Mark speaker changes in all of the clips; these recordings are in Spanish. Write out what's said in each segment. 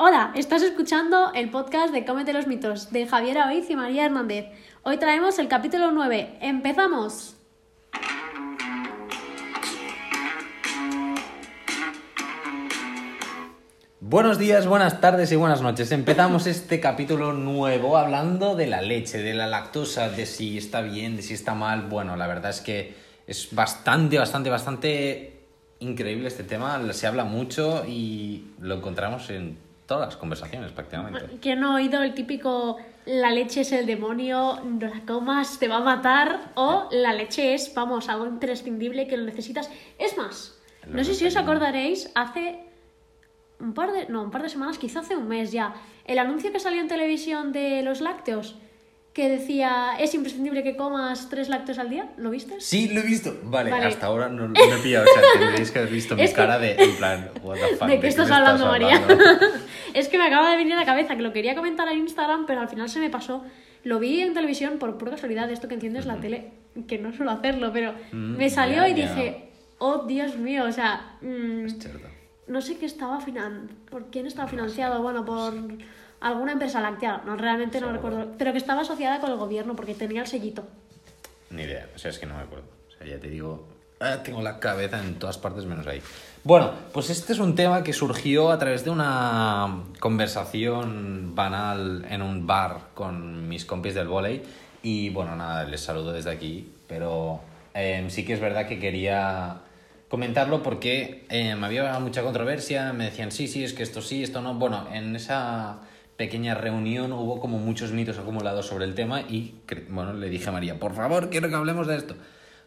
Speaker 1: Hola, estás escuchando el podcast de Cómete los mitos de Javier Oiz y María Hernández. Hoy traemos el capítulo 9. ¡Empezamos!
Speaker 2: Buenos días, buenas tardes y buenas noches. Empezamos este capítulo nuevo hablando de la leche, de la lactosa, de si está bien, de si está mal. Bueno, la verdad es que es bastante, bastante, bastante increíble este tema. Se habla mucho y lo encontramos en todas las conversaciones prácticamente.
Speaker 1: ¿Quién no ha oído el típico la leche es el demonio, no la comas, te va a matar? O la leche es, vamos, algo imprescindible que lo necesitas. Es más, no sé si os acordaréis, hace un par de, no, un par de semanas, quizá hace un mes ya, el anuncio que salió en televisión de los lácteos, que decía, es imprescindible que comas tres lácteos al día, ¿lo viste?
Speaker 2: Sí, lo he visto. Vale,
Speaker 1: Vale.
Speaker 2: hasta ahora no, no he pillado. O sea, tendréis que haber visto mi
Speaker 1: Es que-
Speaker 2: cara de, en plan, what the fuck,
Speaker 1: ¿De qué estás
Speaker 2: me
Speaker 1: hablando, María?
Speaker 2: hablando?
Speaker 1: Es que me acaba de venir a la cabeza que lo quería comentar en Instagram, pero al final se me pasó. Lo vi en televisión por pura casualidad, de esto que enciendes la tele, que no suelo hacerlo, pero
Speaker 2: Mm,
Speaker 1: me salió y dije, oh Dios mío, o sea, mm,
Speaker 2: Es cierto.
Speaker 1: no sé qué estaba finan por quién estaba financiado, bueno, por alguna empresa láctea, no realmente no
Speaker 2: Seguro.
Speaker 1: recuerdo, pero que estaba asociada con el gobierno porque tenía el sellito.
Speaker 2: Ni idea, o sea, es que no me acuerdo. O sea, ya te digo, ah, tengo la cabeza en todas partes menos ahí. Bueno, pues este es un tema que surgió a través de una conversación banal en un bar con mis compis del volei y bueno, nada, les saludo desde aquí, pero eh, sí que es verdad que quería comentarlo porque eh, había mucha controversia, me decían sí, sí, es que esto sí, esto no. Bueno, en esa pequeña reunión hubo como muchos mitos acumulados sobre el tema y bueno, le dije a María, por favor, quiero que hablemos de esto.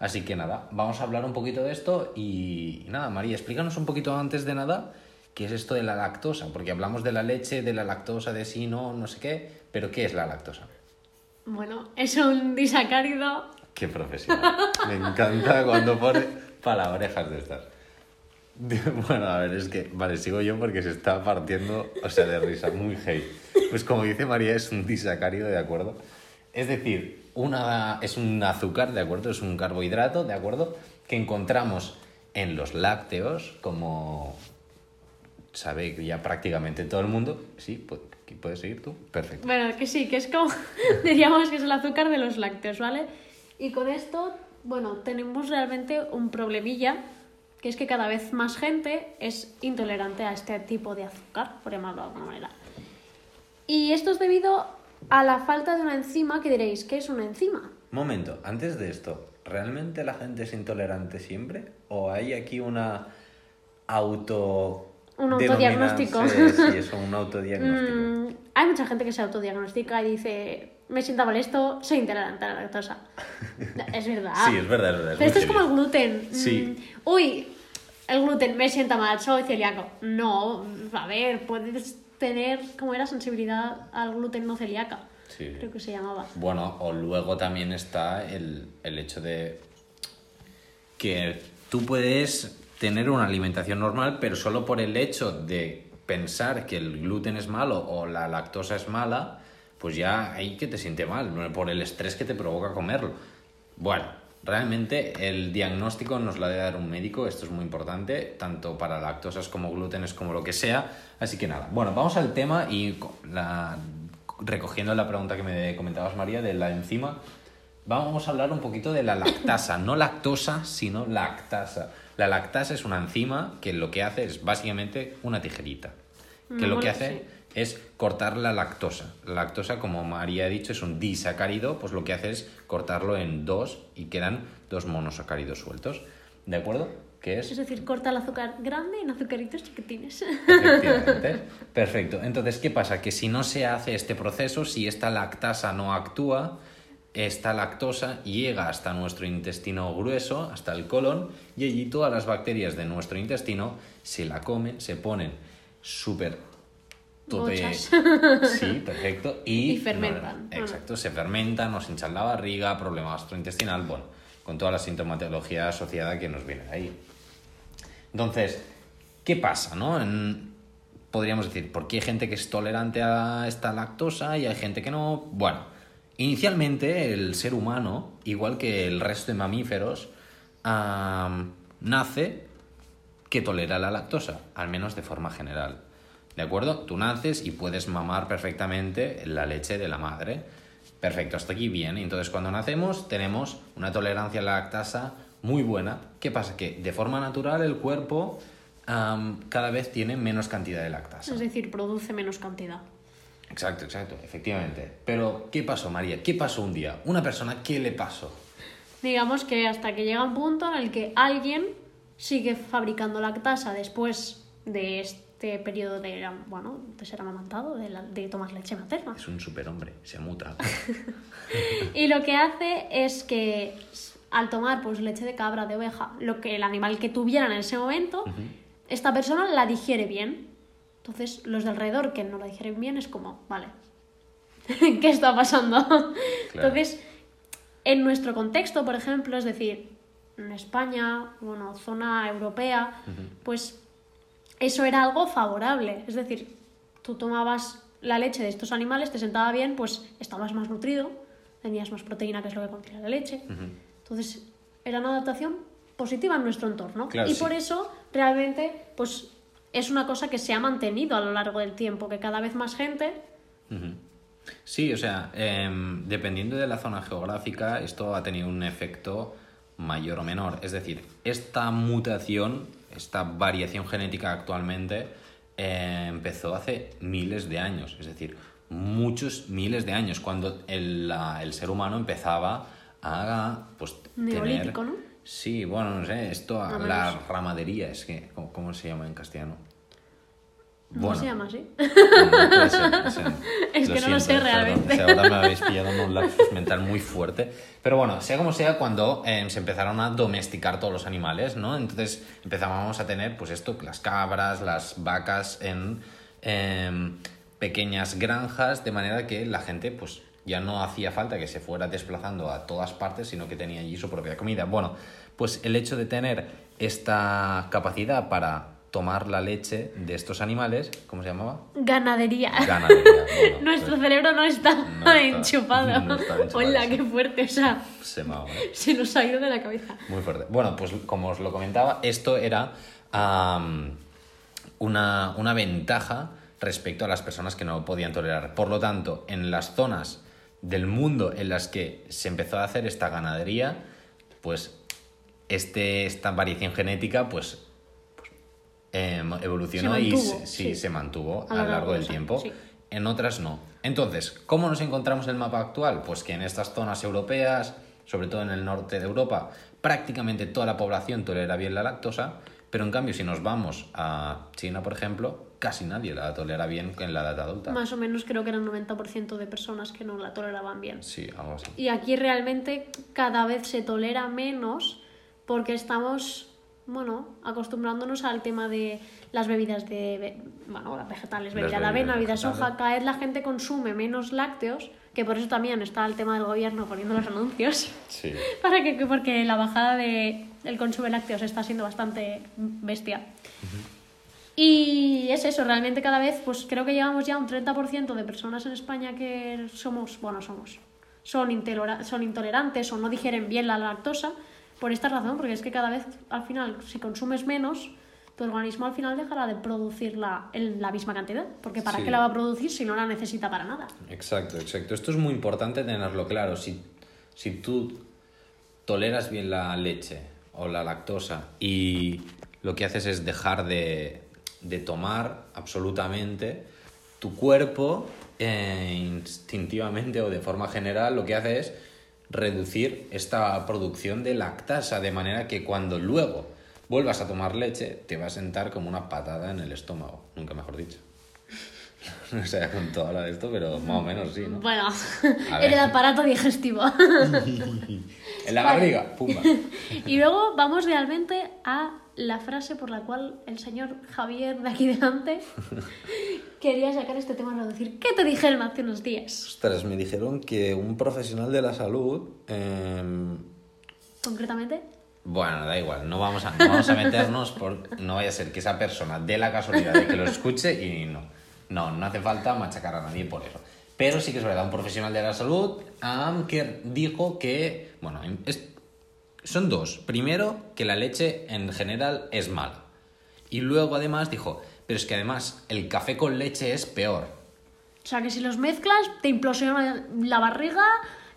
Speaker 2: Así que nada, vamos a hablar un poquito de esto y, y nada, María, explícanos un poquito antes de nada qué es esto de la lactosa, porque hablamos de la leche, de la lactosa, de sí, no, no sé qué, pero ¿qué es la lactosa?
Speaker 1: Bueno, es un disacárido
Speaker 2: Qué profesional. Me encanta cuando pone palabrejas de estas. Bueno, a ver, es que, vale, sigo yo porque se está partiendo, o sea, de risa, muy heavy. Pues como dice María, es un disacárido, ¿de acuerdo? Es decir, una, es un azúcar, ¿de acuerdo? Es un carbohidrato, ¿de acuerdo? Que encontramos en los lácteos, como sabe ya prácticamente todo el mundo. Sí, pu- ¿puedes seguir tú? Perfecto.
Speaker 1: Bueno, que sí, que es como, diríamos que es el azúcar de los lácteos, ¿vale? Y con esto, bueno, tenemos realmente un problemilla, que es que cada vez más gente es intolerante a este tipo de azúcar, por llamarlo de alguna manera. Y esto es debido a la falta de una enzima, que diréis, ¿qué es una enzima?
Speaker 2: Momento, antes de esto, ¿realmente la gente es intolerante siempre? ¿O hay aquí una auto...
Speaker 1: Un autodiagnóstico.
Speaker 2: Sí, eso, un autodiagnóstico.
Speaker 1: Mm, hay mucha gente que se autodiagnostica y dice, me sienta molesto, soy intolerante a la lactosa. es verdad.
Speaker 2: Sí, es verdad, es verdad.
Speaker 1: Pero esto es como el gluten.
Speaker 2: Sí.
Speaker 1: Mm, Uy, el gluten me sienta mal, soy celíaco. No, a ver, puedes tener como era sensibilidad al gluten no celíaca.
Speaker 2: Sí.
Speaker 1: Creo que se llamaba.
Speaker 2: Bueno, o luego también está el, el hecho de que tú puedes tener una alimentación normal, pero solo por el hecho de pensar que el gluten es malo o la lactosa es mala, pues ya ahí que te siente mal, por el estrés que te provoca comerlo. Bueno, realmente el diagnóstico nos lo debe dar un médico, esto es muy importante, tanto para lactosas como glutenes como lo que sea. Así que nada, bueno, vamos al tema y la- recogiendo la pregunta que me comentabas María de la enzima, vamos a hablar un poquito de la lactasa, no lactosa, sino lactasa. La lactasa es una enzima que lo que hace es básicamente una tijerita, que
Speaker 1: Mm,
Speaker 2: lo que hace. Es cortar la lactosa. La lactosa, como María ha dicho, es un disacárido, pues lo que hace es cortarlo en dos y quedan dos monosacáridos sueltos. ¿De acuerdo? Que
Speaker 1: Es
Speaker 2: es
Speaker 1: decir, corta el azúcar grande en azucaritos chiquitines.
Speaker 2: Efectivamente. Perfecto. Entonces, ¿qué pasa? Que si no se hace este proceso, si esta lactasa no actúa, esta lactosa llega hasta nuestro intestino grueso, hasta el colon, y allí todas las bacterias de nuestro intestino se la comen, se ponen súper... Sí, perfecto. Y,
Speaker 1: Y fermentan.
Speaker 2: no, exacto, se fermentan, nos hinchan la barriga, problema gastrointestinal, bueno, con toda la sintomatología asociada que nos viene de ahí. Entonces, ¿qué pasa, no? En- podríamos decir, ¿por qué hay gente que es tolerante a esta lactosa y hay gente que no? Bueno, inicialmente el ser humano, igual que el resto de mamíferos, am, nace que tolera la lactosa, al menos de forma general. ¿De acuerdo? Tú naces y puedes mamar perfectamente la leche de la madre. Perfecto, hasta aquí bien. Entonces, cuando nacemos, tenemos una tolerancia a la lactasa muy buena. ¿Qué pasa? Que de forma natural el cuerpo cada vez tiene menos cantidad de lactasa.
Speaker 1: Es decir, produce menos cantidad.
Speaker 2: Exacto, exacto, efectivamente. Pero, ¿qué pasó, María? ¿Qué pasó un día? Una persona, ¿qué le pasó?
Speaker 1: Digamos que hasta que llega un punto en el que alguien sigue fabricando lactasa después de este periodo de, bueno, de ser amamantado, de, la- de tomar leche materna.
Speaker 2: Es un superhombre, se muta.
Speaker 1: Y lo que hace es que al tomar pues leche de cabra, de oveja, lo que el animal que tuviera en ese momento, esta persona la digiere bien. Entonces, los de alrededor que no la digieren bien es como, vale, ¿qué está pasando? Entonces, en nuestro contexto, por ejemplo, es decir, en España, bueno, zona europea, pues eso era algo favorable. Es decir, tú tomabas la leche de estos animales, te sentaba bien, pues estabas más nutrido, tenías más proteína, que es lo que contiene la leche. Entonces, era una adaptación positiva en nuestro entorno.
Speaker 2: Claro,
Speaker 1: y
Speaker 2: sí.
Speaker 1: por eso, realmente, pues es una cosa que se ha mantenido a lo largo del tiempo, que cada vez más gente.
Speaker 2: Sí, o sea, em, dependiendo de la zona geográfica, esto ha tenido un efecto mayor o menor. Es decir, esta mutación, esta variación genética actualmente, eh, empezó hace miles de años. Es decir, muchos miles de años, cuando el, la- el ser humano empezaba a pues,
Speaker 1: Neolítico,
Speaker 2: tener...
Speaker 1: ¿no?
Speaker 2: Sí, bueno, no sé, esto,
Speaker 1: o
Speaker 2: la ramadería, es que, ¿cómo, cómo se llama en castellano?
Speaker 1: No se llama así.
Speaker 2: Puede ser.
Speaker 1: Es que no lo sé realmente.
Speaker 2: O sea, ahora me habéis pillado en un lapsus mental muy fuerte. Pero bueno, sea como sea, cuando eh, se empezaron a domesticar todos los animales, ¿no? Entonces empezábamos a tener, pues esto, las cabras, las vacas en em, pequeñas granjas, de manera que la gente, pues ya no hacía falta que se fuera desplazando a todas partes, sino que tenía allí su propia comida. Bueno, pues el hecho de tener esta capacidad para tomar la leche de estos animales, ¿cómo se llamaba?
Speaker 1: Ganadería.
Speaker 2: Ganadería. Bueno,
Speaker 1: Nuestro
Speaker 2: pues,
Speaker 1: cerebro no está,
Speaker 2: No está-
Speaker 1: enchufado.
Speaker 2: no está enchufado,
Speaker 1: Hola, qué fuerte. O sea,
Speaker 2: se me ahoga,
Speaker 1: se nos ha ido de la cabeza.
Speaker 2: Muy fuerte. Bueno, pues como os lo comentaba, esto era una, una ventaja respecto a las personas que no podían tolerar. Por lo tanto, en las zonas del mundo en las que se empezó a hacer esta ganadería, pues este, esta variación genética, pues, pues, em, evolucionó
Speaker 1: Se
Speaker 2: y se, sí, se mantuvo
Speaker 1: A lo largo
Speaker 2: largo
Speaker 1: de
Speaker 2: del tiempo.
Speaker 1: sí.
Speaker 2: En otras no. Entonces, ¿cómo nos encontramos en el mapa actual? Pues que en estas zonas europeas, sobre todo en el norte de Europa, prácticamente toda la población tolera bien la lactosa, pero en cambio si nos vamos a China, por ejemplo, casi nadie la tolera bien en la edad adulta.
Speaker 1: Más o menos creo que era un 90% de personas que no la toleraban bien.
Speaker 2: Sí, algo así.
Speaker 1: Y aquí realmente cada vez se tolera menos porque estamos, bueno, acostumbrándonos al tema de las bebidas de, bueno, las vegetales,
Speaker 2: Las
Speaker 1: bebida de avena, bebida de soja. Cada vez la gente consume menos lácteos, que por eso también está el tema del gobierno poniendo los anuncios.
Speaker 2: Sí.
Speaker 1: Para que, porque la bajada de, del consumo de lácteos está siendo bastante bestia. Y es eso, realmente cada vez, pues creo que llevamos ya un 30% de personas en España que somos, bueno, somos, son intolerantes o no digieren bien la lactosa por esta razón, porque es que cada vez, al final, si consumes menos, tu organismo al final dejará de producirla en la misma cantidad, porque ¿para
Speaker 2: Sí.
Speaker 1: qué la va a producir si no la necesita para nada?
Speaker 2: Exacto, exacto. Esto es muy importante tenerlo claro. Si, si tú toleras bien la leche o la lactosa y lo que haces es dejar de, de tomar absolutamente, tu cuerpo eh, instintivamente o de forma general lo que hace es reducir esta producción de lactasa de manera que cuando luego vuelvas a tomar leche te va a sentar como una patada en el estómago, nunca mejor dicho. No sé con toda la de esto, pero más o menos sí, ¿no?
Speaker 1: Bueno, en el aparato digestivo.
Speaker 2: En la
Speaker 1: Vale.
Speaker 2: barriga, pumba.
Speaker 1: Y luego vamos realmente a la frase por la cual el señor Javier de aquí delante quería sacar este tema a reducir. ¿Qué te dijeron hace unos días?
Speaker 2: Ostras, me dijeron que un profesional de la salud. em,
Speaker 1: Concretamente,
Speaker 2: Bueno, da igual, no vamos a, no vamos a meternos por. No vaya a ser que esa persona dé la casualidad de que lo escuche y no. No, no hace falta machacar a nadie por eso. Pero sí que es verdad, un profesional de la salud am, que dijo que. Bueno, es- son dos. Primero, que la leche en general es mala. Y luego además dijo, pero es que además el café con leche es peor.
Speaker 1: O sea, que si los mezclas, te implosiona la barriga,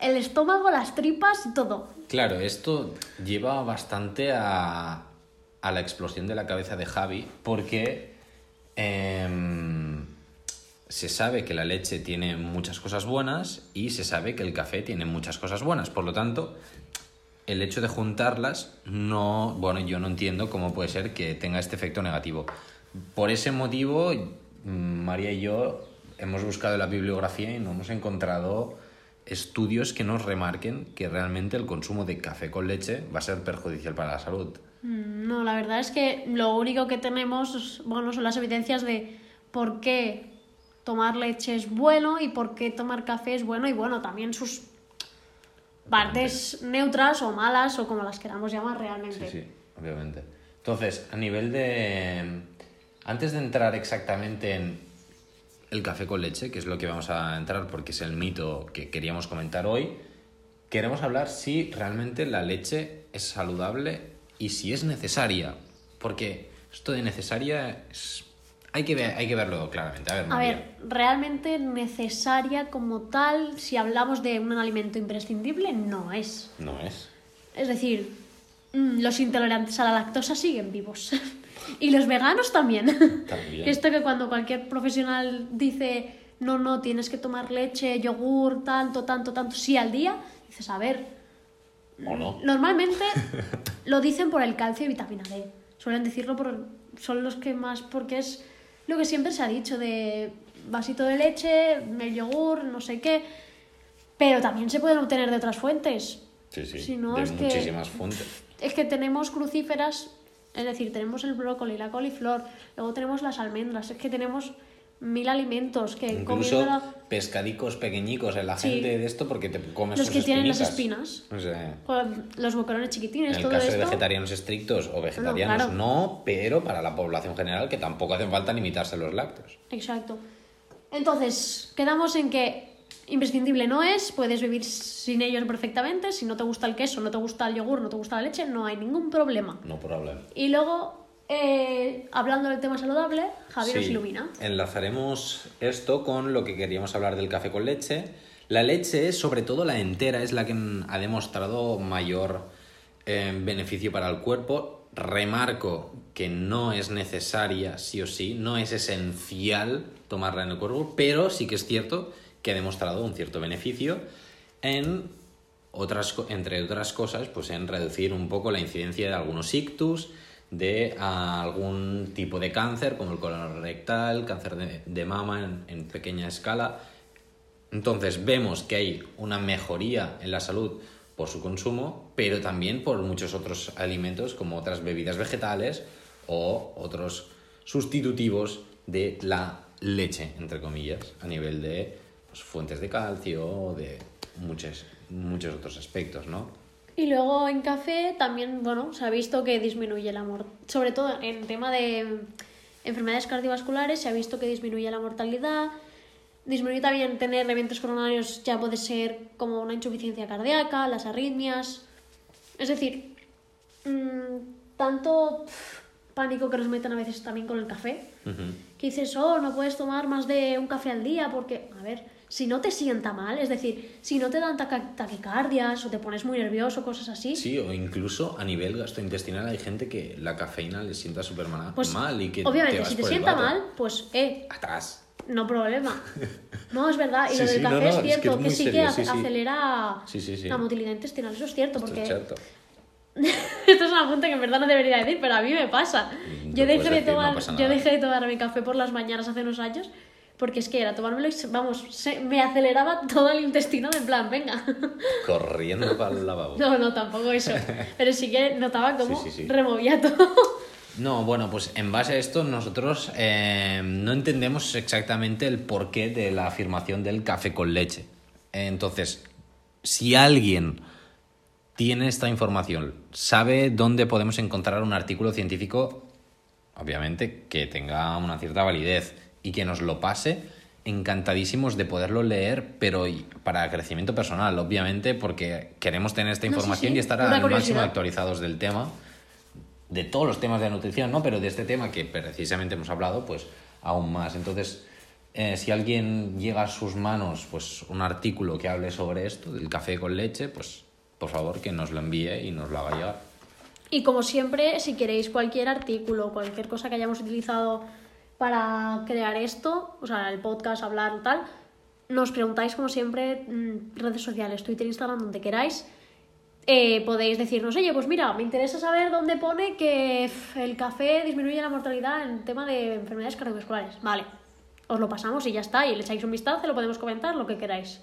Speaker 1: el estómago, las tripas y todo.
Speaker 2: Claro, esto lleva bastante a, a la explosión de la cabeza de Javi, porque em, se sabe que la leche tiene muchas cosas buenas y se sabe que el café tiene muchas cosas buenas. Por lo tanto, el hecho de juntarlas, no, bueno, yo no entiendo cómo puede ser que tenga este efecto negativo. Por ese motivo, mm, María y yo hemos buscado la bibliografía y no hemos encontrado estudios que nos remarquen que realmente el consumo de café con leche va a ser perjudicial para la salud.
Speaker 1: Mm, No, la verdad es que lo único que tenemos, bueno, son las evidencias de por qué tomar leche es bueno y por qué tomar café es bueno y bueno, también sus partes neutras o malas o como las queramos llamar realmente.
Speaker 2: Sí, sí, obviamente. Entonces, a nivel de... Antes de entrar exactamente en el café con leche, que es lo que vamos a entrar porque es el mito que queríamos comentar hoy, queremos hablar si realmente la leche es saludable y si es necesaria. Porque esto de necesaria es... Hay que, ver, hay que verlo claramente. A ver,
Speaker 1: A
Speaker 2: María.
Speaker 1: ver, realmente necesaria como tal, si hablamos de un alimento imprescindible, no es.
Speaker 2: No es.
Speaker 1: Es decir, mm, los intolerantes a la lactosa siguen vivos. y los veganos también.
Speaker 2: También.
Speaker 1: Esto que cuando cualquier profesional dice, no, no, tienes que tomar leche, yogur, tanto, tanto, tanto, sí al día, dices, a ver,
Speaker 2: ¿O no?
Speaker 1: Normalmente lo dicen por el calcio y vitamina D. Suelen decirlo por. Son los que más. Porque es lo que siempre se ha dicho de vasito de leche, el yogur, no sé qué. Pero también se pueden obtener de otras fuentes.
Speaker 2: Sí, sí.
Speaker 1: Si no,
Speaker 2: de
Speaker 1: es que-
Speaker 2: muchísimas fuentes.
Speaker 1: Es que tenemos crucíferas, es decir, tenemos el brócoli, la coliflor, luego tenemos las almendras, es que tenemos mil alimentos que
Speaker 2: Incluso pescadicos pequeñicos en la
Speaker 1: Sí.
Speaker 2: gente de esto porque te comes
Speaker 1: Los
Speaker 2: sus
Speaker 1: que tienen las espinas.
Speaker 2: O sea,
Speaker 1: con los boquerones chiquitines,
Speaker 2: en el
Speaker 1: todo
Speaker 2: caso de vegetarianos estrictos o vegetarianos
Speaker 1: claro.
Speaker 2: no, pero para la población general que tampoco hacen falta limitarse los lácteos.
Speaker 1: Exacto. Entonces, quedamos en que imprescindible no es, puedes vivir sin ellos perfectamente, si no te gusta el queso, no te gusta el yogur, no te gusta la leche, no hay ningún problema.
Speaker 2: No problema.
Speaker 1: Y luego, eh, hablando del tema saludable, Javier nos
Speaker 2: Sí,
Speaker 1: ilumina.
Speaker 2: Enlazaremos esto con lo que queríamos hablar del café con leche. La leche, sobre todo la entera, es la que ha demostrado mayor eh, beneficio para el cuerpo. Remarco que no es necesaria, sí o sí, no es esencial tomarla en el cuerpo, pero sí que es cierto que ha demostrado un cierto beneficio en otras, entre otras cosas, pues en reducir un poco la incidencia de algunos ictus, de algún tipo de cáncer, como el colon rectal, cáncer de, de mama en, pequeña escala. Entonces vemos que hay una mejoría en la salud por su consumo, pero también por muchos otros alimentos como otras bebidas vegetales o otros sustitutivos de la leche, entre comillas, a nivel de pues, fuentes de calcio de muchos, muchos otros aspectos, ¿no?
Speaker 1: Y luego en café también, bueno, se ha visto que disminuye la sobre todo en tema de enfermedades cardiovasculares, se ha visto que disminuye la mortalidad, disminuye también tener eventos coronarios, ya puede ser como una insuficiencia cardíaca, las arritmias. Es decir, mm, tanto pánico que nos meten a veces también con el café, que dices, oh, no puedes tomar más de un café al día porque, a ver, si no te sienta mal, es decir, si no te dan taquicardias o te pones muy nervioso, cosas así,
Speaker 2: Sí, o incluso a nivel gastrointestinal hay gente que la cafeína les sienta súper mal,
Speaker 1: pues
Speaker 2: mal y que
Speaker 1: obviamente
Speaker 2: vas
Speaker 1: si te
Speaker 2: por
Speaker 1: sienta mal, pues eh,
Speaker 2: Atrás.
Speaker 1: no problema. No, es verdad, y
Speaker 2: Sí,
Speaker 1: lo del
Speaker 2: sí,
Speaker 1: café
Speaker 2: no,
Speaker 1: es
Speaker 2: es que
Speaker 1: cierto,
Speaker 2: es
Speaker 1: que, sí
Speaker 2: serio,
Speaker 1: que
Speaker 2: sí,
Speaker 1: acelera la motilidad intestinal, eso es cierto,
Speaker 2: Esto
Speaker 1: porque
Speaker 2: es cierto.
Speaker 1: esto es una punta que en verdad no debería decir, pero a mí me pasa.
Speaker 2: Mm,
Speaker 1: Yo dejé, de tomar, yo dejé de tomarme café por las mañanas hace unos años porque es que era tomármelo y, se- vamos, se- me aceleraba todo el intestino en plan, venga.
Speaker 2: Corriendo para el lavabo.
Speaker 1: No, no, tampoco eso. Pero sí que notaba cómo
Speaker 2: Sí, sí, sí.
Speaker 1: removía todo.
Speaker 2: No, bueno, pues en base a esto nosotros eh, no entendemos exactamente el porqué de la afirmación del café con leche. Entonces, si alguien tiene esta información, sabe dónde podemos encontrar un artículo científico, obviamente que tenga una cierta validez y que nos lo pase, encantadísimos de poderlo leer, pero para crecimiento personal, obviamente, porque queremos tener esta
Speaker 1: No, sí,
Speaker 2: información
Speaker 1: sí,
Speaker 2: y estar al máximo actualizados del tema de todos los temas de nutrición, ¿no? Pero de este tema que precisamente hemos hablado, pues aún más. Entonces, eh, si alguien llega a sus manos, pues un artículo que hable sobre esto, del café con leche, pues por favor que nos lo envíe y nos lo haga llegar.
Speaker 1: Y como siempre, si queréis cualquier artículo, cualquier cosa que hayamos utilizado para crear esto, o sea, el podcast, hablar, tal, nos preguntáis como siempre, mm, redes sociales, Twitter, Instagram, donde queráis. Eh, podéis decirnos, oye, pues mira, me interesa saber dónde pone que el café disminuye la mortalidad en tema de enfermedades cardiovasculares. Vale, os lo pasamos y ya está, y le echáis un vistazo, lo podemos comentar, lo que queráis.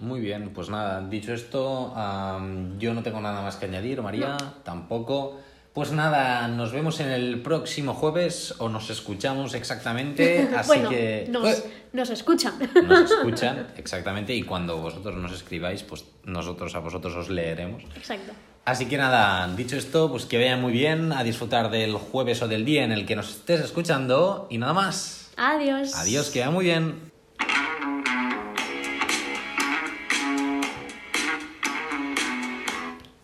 Speaker 2: Muy bien, pues nada, dicho esto, am, yo no tengo nada más que añadir, María, tampoco. Pues nada, nos vemos en el próximo jueves o nos escuchamos exactamente, así
Speaker 1: bueno,
Speaker 2: que...
Speaker 1: nos,
Speaker 2: ¡Eh!
Speaker 1: nos escuchan.
Speaker 2: nos escuchan exactamente y cuando vosotros nos escribáis, pues nosotros a vosotros os leeremos.
Speaker 1: Exacto.
Speaker 2: Así que nada, dicho esto, pues que vayan muy bien a disfrutar del jueves o del día en el que nos estés escuchando y nada más.
Speaker 1: Adiós.
Speaker 2: Adiós, que vaya muy bien.